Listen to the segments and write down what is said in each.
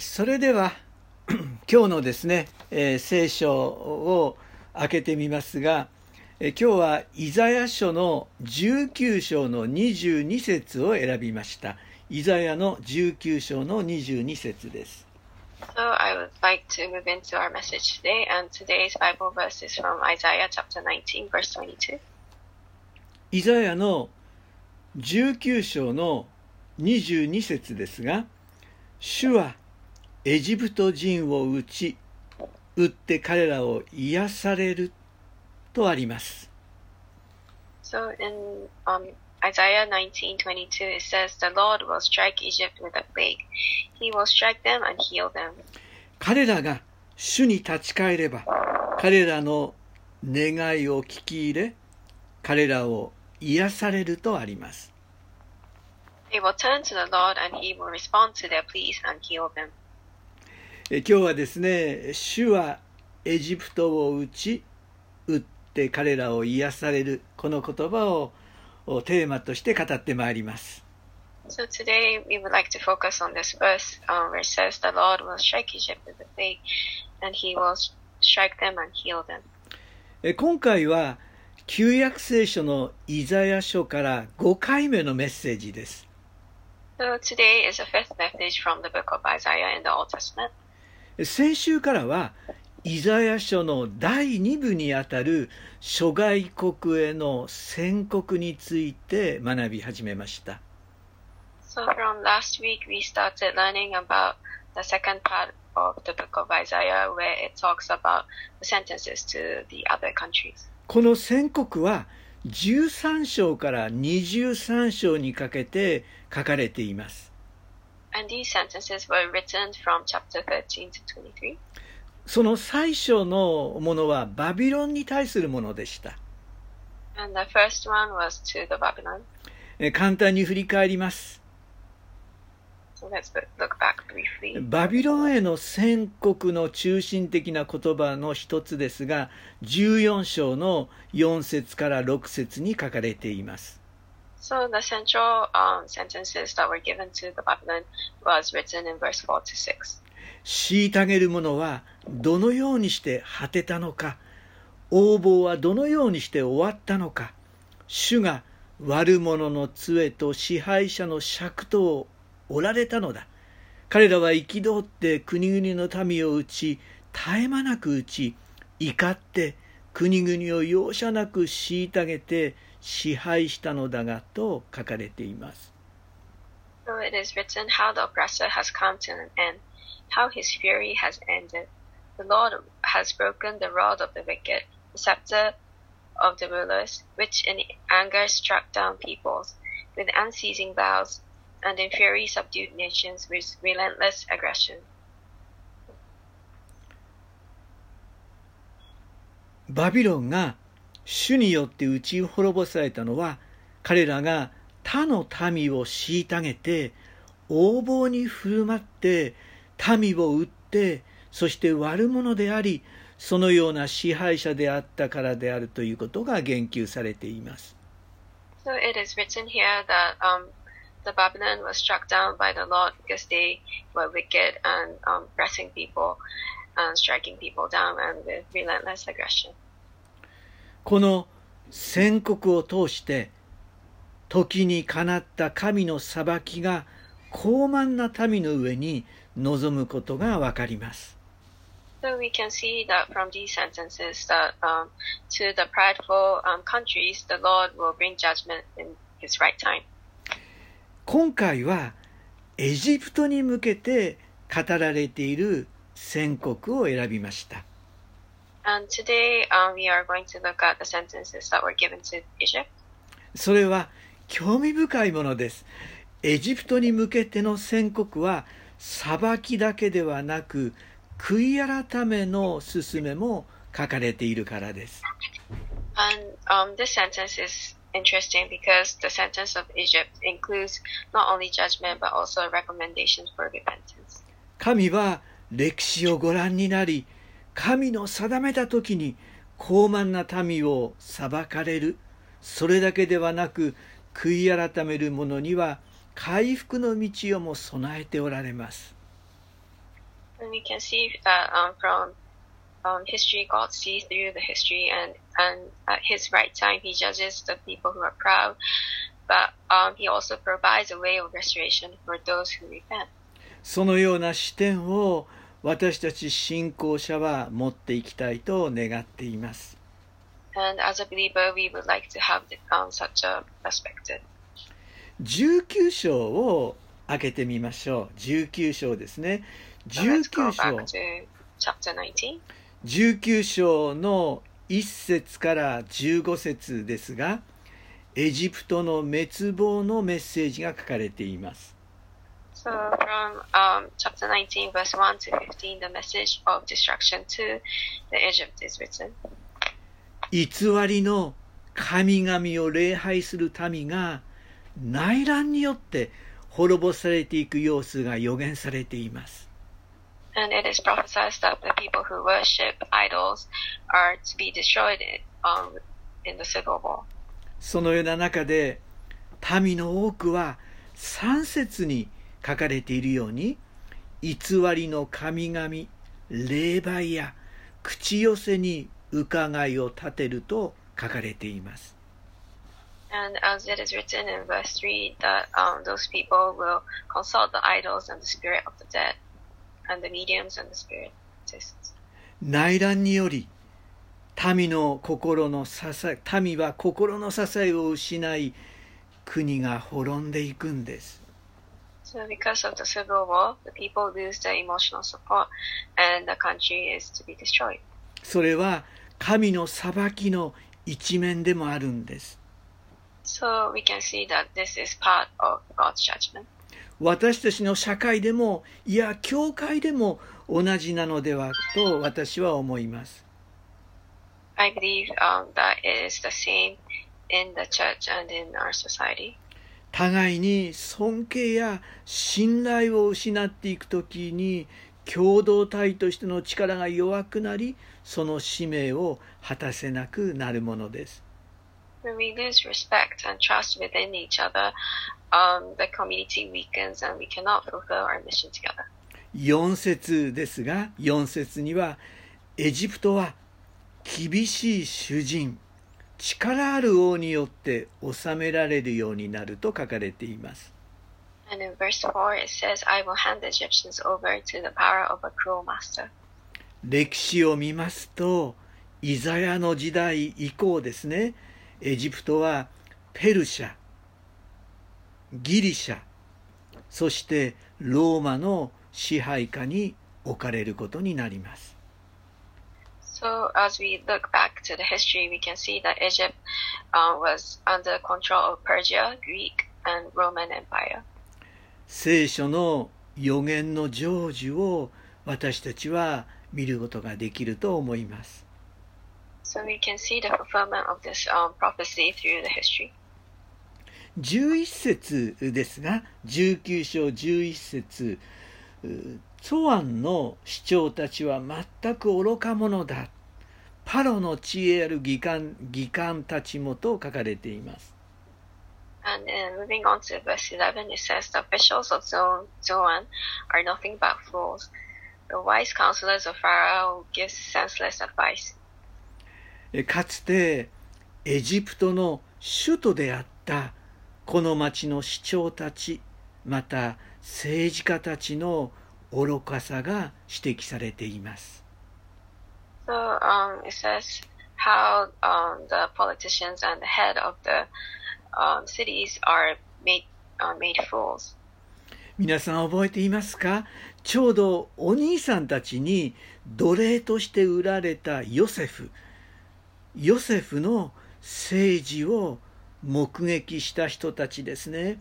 それでは今日のですね、えー、聖書を開けてみますが、えー、今日はイザヤ書の19章の22節を選びましたイザヤの19章の22節です So I would like to move into our message today and today's Bible verse is from Isaiah chapter 19 verse 22イザヤの19章の22節ですが主はエジプト人を打ち打って彼らを癒されるとあります。So in um, Isaiah 19:22 it says the Lord will strike Egypt with a plague. He will strike them and heal them. 彼らが主に立ち返れば彼らの願いを聞き入れ彼らを癒されるとあります。They will turn to the Lord and he will respond to their pleas and heal them. 今日はですね、主はエジプトを打ち、打って彼らを癒される、この言葉をテーマとして語ってまいります。So today we would like to focus on this verse um, where it says the Lord will strike Egypt with a plague and he will strike them and heal them. 今回は旧約聖書のイザヤ書から5回目のメッセージです。So today is the fifth message from the book of Isaiah in the Old Testament. 先週からはイザヤ書の第2部にあたる諸外国への宣告について学び始めました。So from last week we started learning about the second part of the book of Isaiah where it talks about the sentences to the other countries. この宣告は13章から23章にかけて書かれています。And these sentences were written from chapter 13 to 23. その最初のものはバビロンに対するものでした。And the first one was to the Babylon. 簡単に振り返ります。So let's look back briefly. バビロンへの宣告の中心的な言葉の一つですが、14章の4節から6節に書かれています。So the central um, sentences that were given to the Babylon was written in verse 4 to 6. 虐げる者はどのようにして果てたのか、横暴はどのようにして終わったのか、主が悪者の杖と支配者の尺とを折られたのだ。彼らは憤って国々の民を打ち、絶え間なく打ち、怒って国々を容赦なく虐げて支配したのだがと書かれています。So it is written how the oppressor has come to an end, how his fury has ended. The Lord has broken the rod of the wicked, the scepter of the rulers, which in anger struck down peoples with unceasing vows, and in fury subdued nations with relentless aggression. バビロンが 主によって打ち滅ぼされたのは彼らが他の民を虐げて横暴に振る舞って民を撃ってそして悪者でありそのような支配者であったからであるということが言及されています。So it is written here that um, the Babylon was struck down by the Lord because they were wicked and um, pressing people and striking people down and with relentless aggression. この宣告を通して時にかなった神の裁きが高慢な民の上に望むことがわかります。So we can see that from these sentences that um, to the prideful um, countries, the Lord will bring judgment in His right time. 今回はエジプトに向けて語られている宣告を選びました。And today um, we are going to look at the sentences that were given to Egypt. それは興味深いものです。エジプトに向けての宣告は裁きだけではなく悔い改めの勧めも書かれているからです。And um, this sentence is interesting because the sentence of Egypt includes not only judgment but also recommendations for repentance. 神は歴史をご覧になり、神の定めた時に傲慢な民を裁かれる。それだけではなく悔い改める者には回復の道をも備えておられます。そのような視点を私たち信仰者は持っていきたいと願っています。19章を開けてみましょう。19章ですね。19章。19章の1節から15節ですが、エジプトの滅亡のメッセージが書かれています。So from um, chapter 19, verse 1 to 15, the message of destruction to the Egypt is written. 偽りの神々を礼拝する民が内乱によって滅ぼされていく様子が予言されています。And it is prophesied that the people who worship idols are to be destroyed um, in the civil war. そのような中で民の多くは3節に書かれているように偽りの神々霊媒や口寄せに伺いを立てると書かれています。And as it is written in verse 3, that um, those people will consult the idols and the spirit of the dead, and the mediums and the spiritists. 内乱により民の心の支え民は心の支えを失い国が滅んでいくんです So because of the civil war, the people lose their emotional support, and the country is to be destroyed. それは神の裁きの一面でもあるんです So we can see that this is part of God's judgment. 私たちの社会でもいや教会でも同じなのではと私は思います I believe um, that it is the same in the church and in our society. 互いに尊敬や信頼を失っていくときに共同体としての力が弱くなりその使命を果たせなくなるものです。4節ですが4節にはエジプトは厳しい主人。力ある王によって治められるようになると書かれています。And in verse 4, it says, I will hand the Egyptians over to the power of a cruel master. 歴史を見ますとイザヤの時代以降ですね。エジプトはペルシャギリシャそしてローマの支配下に置かれることになります So as we look back to the history, we can see that Egypt uh, was under control of Persia, Greek, and Roman Empire. 聖書の予言の成就を私たちは見ることができると思います So we can see the fulfillment of this um, prophecy through the history. 11節ですが19章11節うツォアンの市長たちは全く愚か者だパロの知恵ある議官議官たちもと書かれています And then moving on to verse 11, it says, The officials of Zo- Zoan are nothing but fools. The wise counselors of Pharaoh give senseless advice. えかつてエジプトの首都であったこの町の市長たちまた政治家たちの愚かさが指摘されています So um, it says how um, the politicians and the head of the um, cities are made uh, made fools. 皆さん覚えていますかちょうどお兄さんたちに奴隷として売られたヨセフヨセフの政治を目撃した人たちですね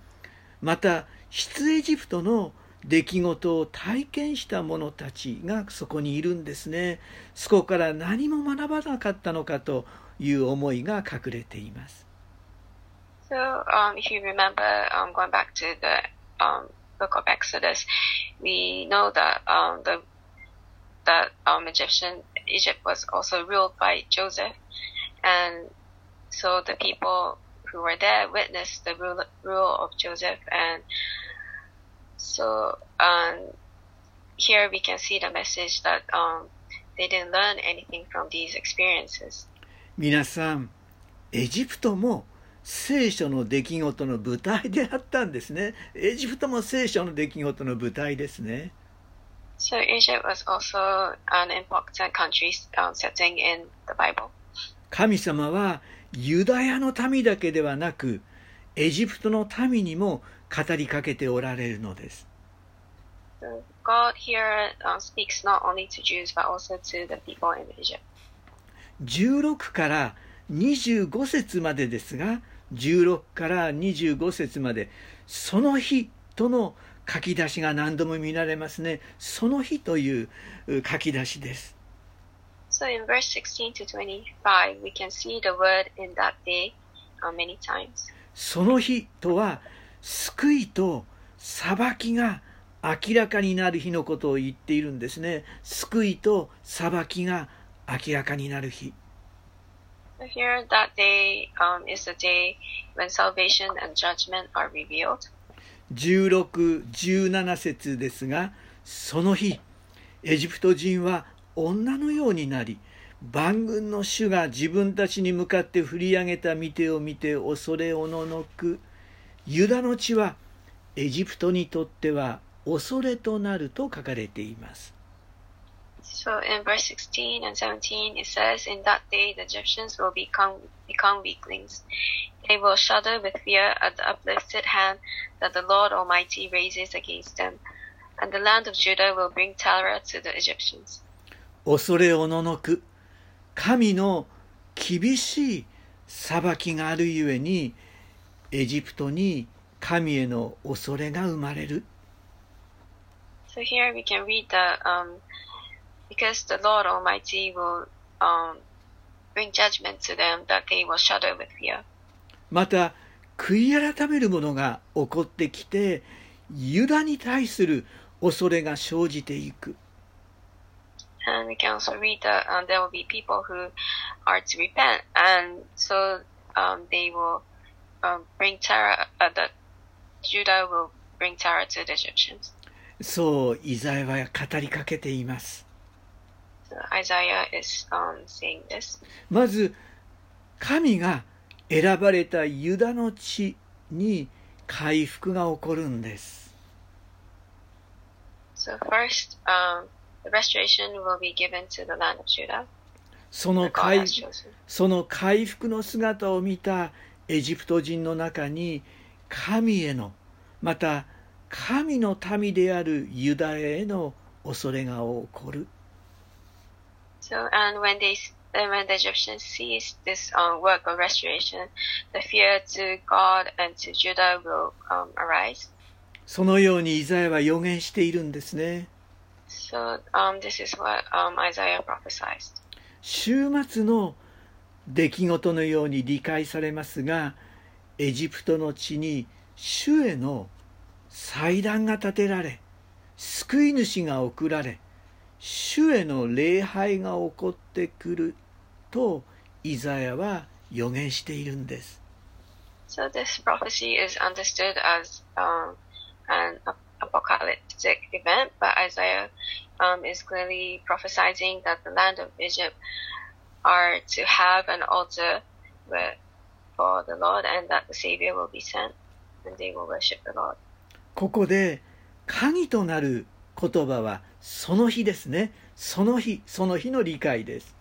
また出エジプトの出来事を体験した者たちがそこにいるんですねそこから何も学ばなかったのかという思いが隠れています So um, if you remember um, going back to the um, book of Exodus, we know that um, the that um, Egyptian Egypt was also ruled by Joseph, and so the people who were there witnessed the rule, rule of Joseph, and so um, here we can see the message that um, they didn't learn anything from these experiences. 皆さんエジプトも聖書の出来事の舞台であったんですねエジプトも聖書の出来事の舞台ですね So Egypt was also an important country um, setting in the Bible. 神様はユダヤの民だけではなくエジプトの民にも語りかけておられるのです。16から25節までですが、16から25節まで、その日との書き出しが何度も見られますね。その日という書き出しです。その日とは、救いと裁きが明らかになる日のことを言っているんですね救いと裁きが明らかになる日 here, that day um, is the day when salvation and judgment are revealed. 16、17節ですが、その日、エジプト人は女のようになり、万軍の主が自分たちに向かって振り上げた見てを見て恐れおののく。ユダの地はエジプトにとっては恐れとなると書かれています。So in verse 16 and 17, it says, In that day the Egyptians will become, become weaklings. They will shudder with fear at the uplifted hand that the Lord Almighty raises against them. And the land of Judah will bring terror to the Egyptians. 恐れおののく。神の厳しい裁きがあるゆえに、エジプトに神への恐れが生まれる。So here we can read that um, because the Lord Almighty will um, bring judgment to them, that they will shudder with fear. また悔い改める者が起こってきてユダに対する恐れが生じていく And we can also read that um, there will be people who are to repent, and so um, they will um, bring terror. Uh, that Judah will bring terror to the Egyptians. そうイザヤは語りかけています So Isaiah is um, saying this. まず神が選ばれたユダの地に回復が起こるんです So first, um, the restoration will be given to the land of Judah. その回.その回復の姿を見たエジプト人の中に神へのまた神の民であるユダヤへの恐れが起こる So, and when they, and when the Egyptians sees this um, work of restoration, the fear to God and to Judah will um, arise. そのようにイザヤは予言しているんですね So, um, this is what um, Isaiah prophesied. 週末の出来事のように理解されますがエジプトの地に主への祭壇が建てられ救い主が送られ主への礼拝が起こってくるとイザヤは予言しているんです So, this prophecy is understood as um, an apocalyptic event, but Isaiah um, is clearly prophesying that the land of Egypt are to have an altar where, for the Lord and that the Savior will be sent and they will worship the Lord. ここで鍵となる言葉はその日ですねその日その日の理解です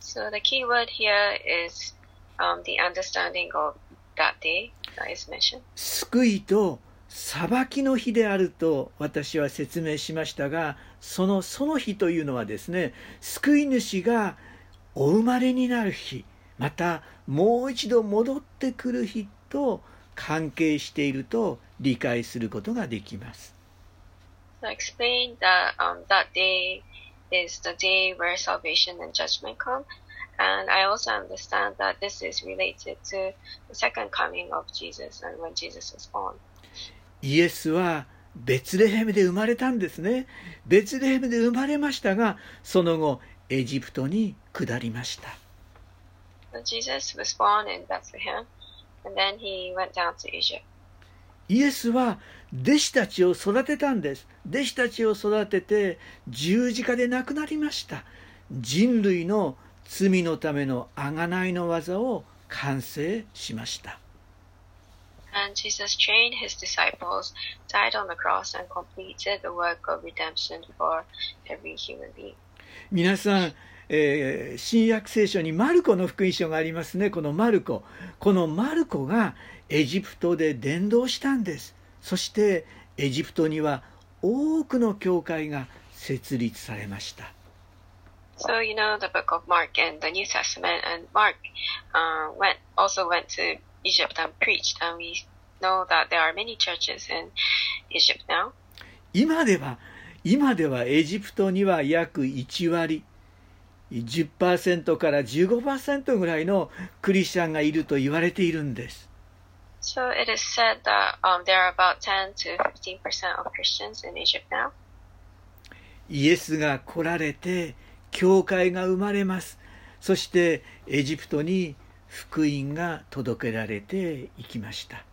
So the key word here is um, the understanding of that day that is mentioned. 救いと裁きの日であると私は説明しましたがそのその日というのはですね救い主がお生まれになる日またもう一度戻ってくる日と関係していると理解することができます So I explained that um, that day is the day where salvation and judgment come. And I also understand that this is related to the second coming of Jesus and when Jesus was born. イエスはベツレヘムで生まれたんですねベツレヘムで生まれましたがその後エジプトに下りました So Jesus was born in Bethlehem and then he went down to Egypt. イエスは弟子たちを育てたんです弟子たちを育てて十字架で亡くなりました人類の罪のための贖いの技を完成しました And Jesus trained his disciples, died on the cross, and completed the work of redemption for every human being. 皆さん、えー新約聖書にマルコの福音書がありますねこのマルコこのマルコがエジプトで伝道したんですそしてエジプトには多くの教会が設立されました So you know the book of Mark and the New Testament, and Mark uh, went also went to Egypt and preached, and we know that there are many churches in Egypt now. 今では今ではエジプトには約1割10%から15%ぐらいのクリスチャンがいると言われているんです。So it is said that um, there are about 10 to 15 percent of Christians in Egypt now. イエスが来られて教会が生まれます。そしてエジプトに福音が届けられていきました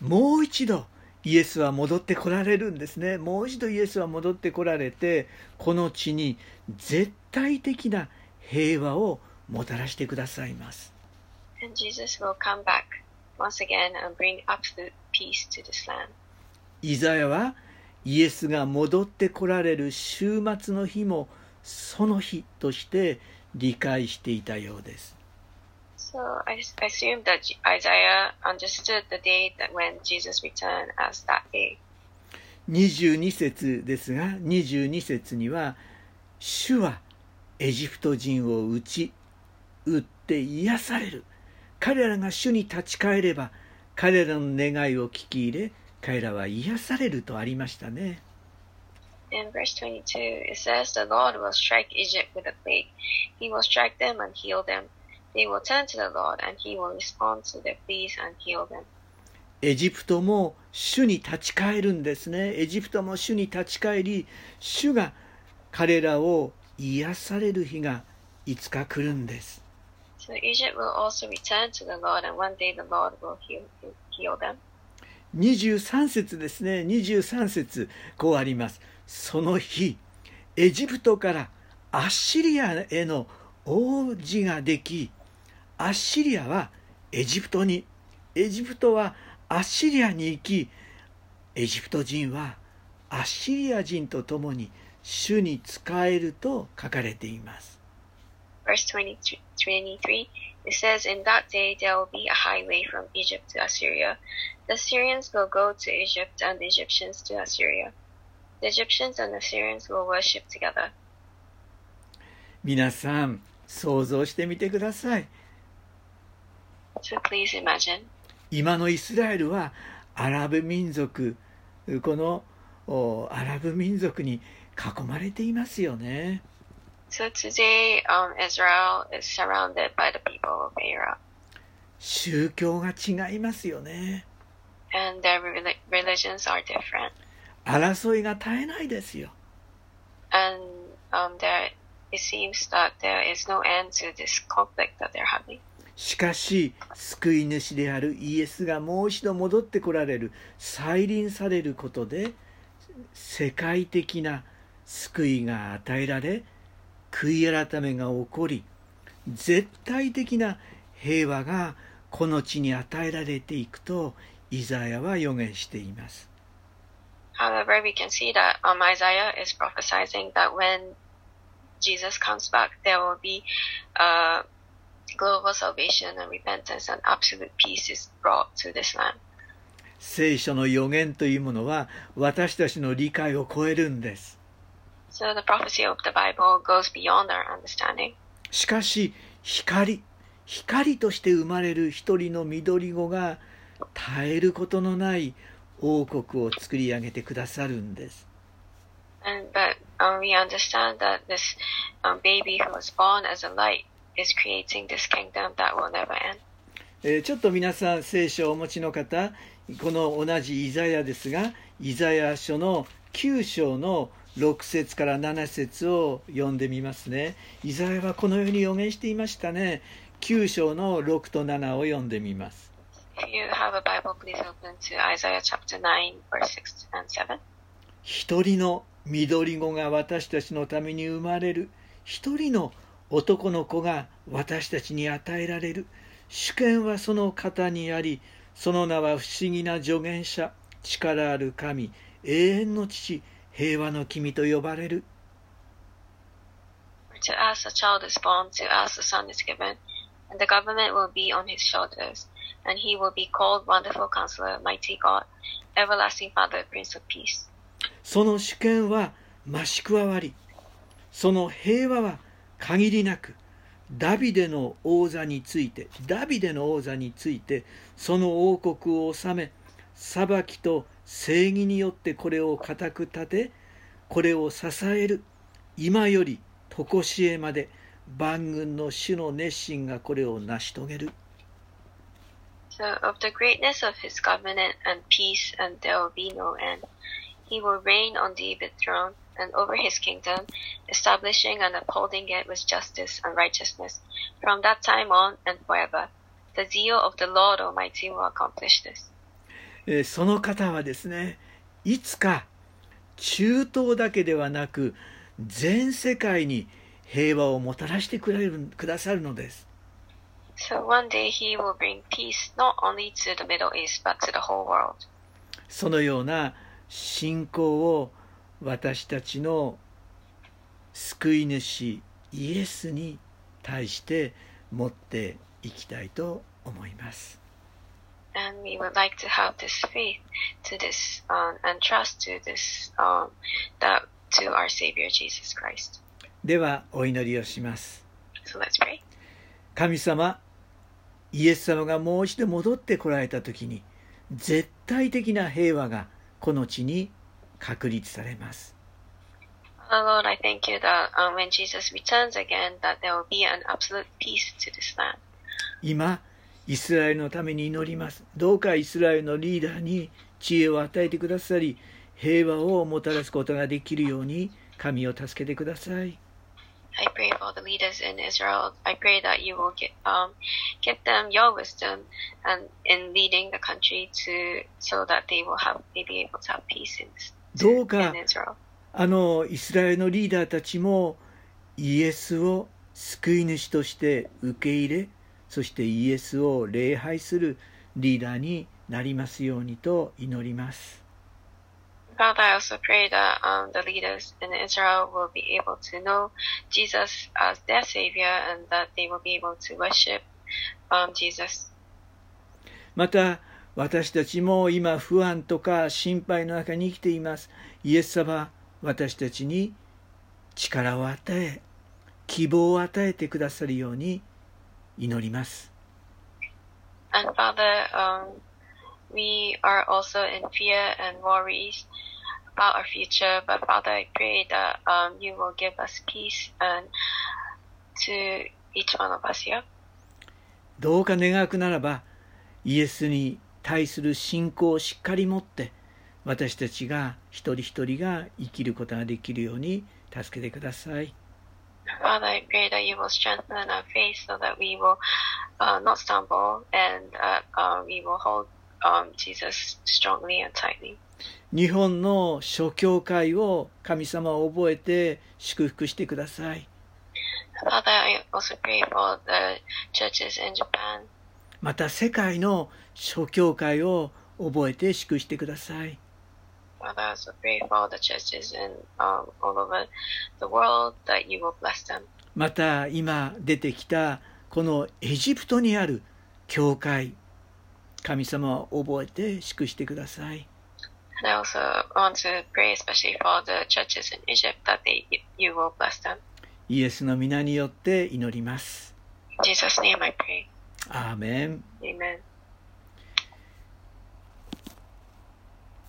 もう一度イエスは戻ってこられるんですね。もう一度イエスは戻ってこられて、この地に絶対的な平和をもたらしてくださいます。イザヤはイエスが戻ってこられる週末の日もその日として理解していたようです。So I, I assume that J- Isaiah understood the day that when Jesus returned as that day. 22節ですが22節には「主はエジプト人を打ち打って癒される」彼らが主に立ち返れば彼らの願いを聞き入れ彼らは癒されるとありましたね In verse 22, it says, The Lord will strike Egypt with a plague. He will strike them and heal them. They will turn to the Lord, and He will respond to their pleas and heal them. エジプトも主に立ち返るんですねエジプトも主に立ち返り主が彼らを癒される日がいつか来るんです So Egypt will also return to the Lord, and one day the Lord will heal, heal them. 23節ですね。23節こうあります。その日エジプトからアッシリアへの王子ができアッシリアはエジプトにエジプトはアッシリアに行きエジプト人はアッシリア人と共に主に仕えると書かれています。Verse 23, it says, In that day there will be a highway from Egypt to Assyria. The Assyrians will go to Egypt, and the Egyptians to Assyria. The Egyptians and Assyrians will worship together. 皆さん想像してみてください So please imagine. 今のイスラエルはアラブ民族このおアラブ民族に囲まれていますよね So today, um, Israel is surrounded by the people of Arab, 宗教が違いますよね and their reli- religions are different. 争いが絶えないですよ And um, there, it seems that there is no end to this conflict that they're having. しかし救い主であるイエスがもう一度戻ってこられる再臨されることで世界的な救いが与えられ悔い改めが起こり絶対的な平和がこの地に与えられていくとイザヤは予言しています However, we can see that um, Isaiah is prophesying that when Jesus comes back, there will be uh, global salvation and repentance, and absolute peace is brought to this land. 聖書の予言というものは私たちの理解を超えるんですしかし光光として生まれる一人の緑子が絶えることのない王国を作り上げてくださるんです。ちょっと皆さん、聖書をお持ちの方、この同じイザヤですが、イザヤ書の9章の6節から7節を読んでみますね。イザヤはこのように予言していましたね。9章の6と7を読んでみます。Bible, please open to Isaiah chapter 9, verse 6 and 7. 一人の緑子が私たちのために生まれる。一人の男の子が私たちに与えられる。主権はその方にあり、その名は不思議な助言者、力ある神、永遠の父、平和の君と呼ばれる。To us a child is born, to us a son is given, and the government will be on his shoulders, and he will be called Wonderful Counselor, Mighty God, Everlasting Father, Prince of Peace. その主権は増し加わり、その平和は限りなく、ダビデの王座について、ダビデの王座について、その王国を治め、裁きと正義によってこれを固く立て、これを支える、今より常しえまで、万軍の主の熱心がこれを成し遂げる。So of the greatness of his government and peace, and there will be no end. He will reign on David's throne and over his kingdom, establishing and upholding it with justice and righteousness from that time on and forever. The zeal of the Lord Almighty will accomplish this. えーその方はですねいつか中東だけではなく全世界に平和をもたらしてくれるくださるのです So one day he will bring peace not only to the Middle East but to the whole world. そのような信仰を私たちの救い主イエスに対して持っていきたいと思います And we would like to have this faith to this um, and trust to this um, that to our Savior Jesus Christ. ではお祈りをします So let's pray. 神様イエス様がもう一度戻ってこられた時に絶対的な平和がこの地に確立されます Lord, I thank you that um, when Jesus returns again, that there will be an absolute peace to this land. 今イスラエルのために祈りますどうかイスラエルのリーダーに知恵を与えてくださり平和をもたらすことができるように神を助けてください I pray for the leaders in Israel. I pray that you will get, um, give them your wisdom and in leading the country to so that they will have they be able to have peace in, どうか in Israel. あのイスラエルのリーダーたちもイエスを救い主として受け入れそしてイエスを礼拝するリーダーになりますようにと祈ります Father, I also pray that um, the leaders in Israel will be able to know Jesus as their Savior and that they will be able to worship um, Jesus. また私たちも今不安とか心配の中に生きていますイエス様私たちに力を与え希望を与えてくださるように祈ります And Father, um, we are also in fear and worries about our future, but Father, I pray that um, you will give us peace and to each one of us here. どうか願くならばイエスに対する信仰をしっかり持って私たちが一人一人が生きることができるように助けてください Father, I pray that you will strengthen our faith so that we will uh, not stumble and uh, uh, we will hold um, Jesus strongly and tightly. 日本の諸教会を神様を覚えて祝福してください Father, I also pray for the churches in Japan また世界の諸教会を覚えて祝してください Also pray for the churches in um, all over the world that you will bless them. また今出てきたこのエジプトにある教会神様を覚えて祝してください And I also want to pray especially for the churches in Egypt that they you will bless them. イエスの皆によって祈ります In Jesus' name I pray. アーメン Amen.